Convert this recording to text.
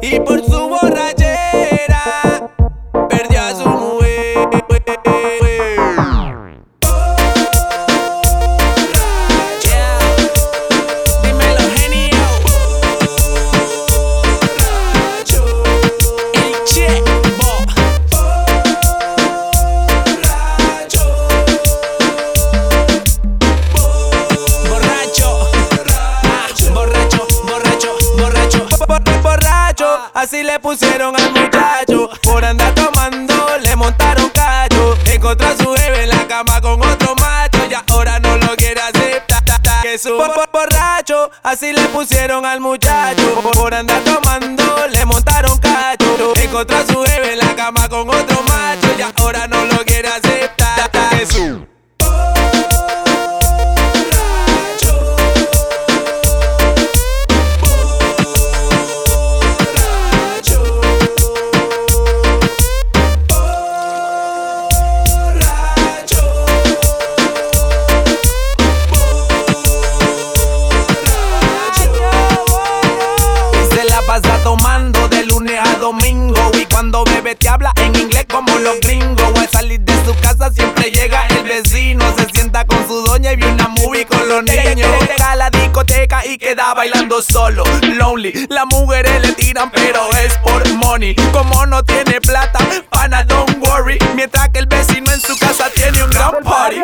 Y por su Así le pusieron al muchacho. Por andar tomando, le montaron callo. Encontró a su jefe en la cama con otro macho. Y ahora no lo quiere aceptar. Que su por borracho. Así le pusieron al muchacho. Por andar tomando, le montaron callo. Encontró a su jefe en la cama con otro macho. Y ahora no lo quiere aceptar. Que mando de lunes a domingo. Y cuando bebe te habla en inglés como los gringos. Al salir de su casa siempre llega el vecino. Se sienta con su doña y vio una movie con los niños. Llega a la discoteca y queda bailando solo, lonely. Las mujeres le tiran, pero es por money. Como no tiene plata, pana, don't worry. Mientras que el vecino en su casa tiene un gran party.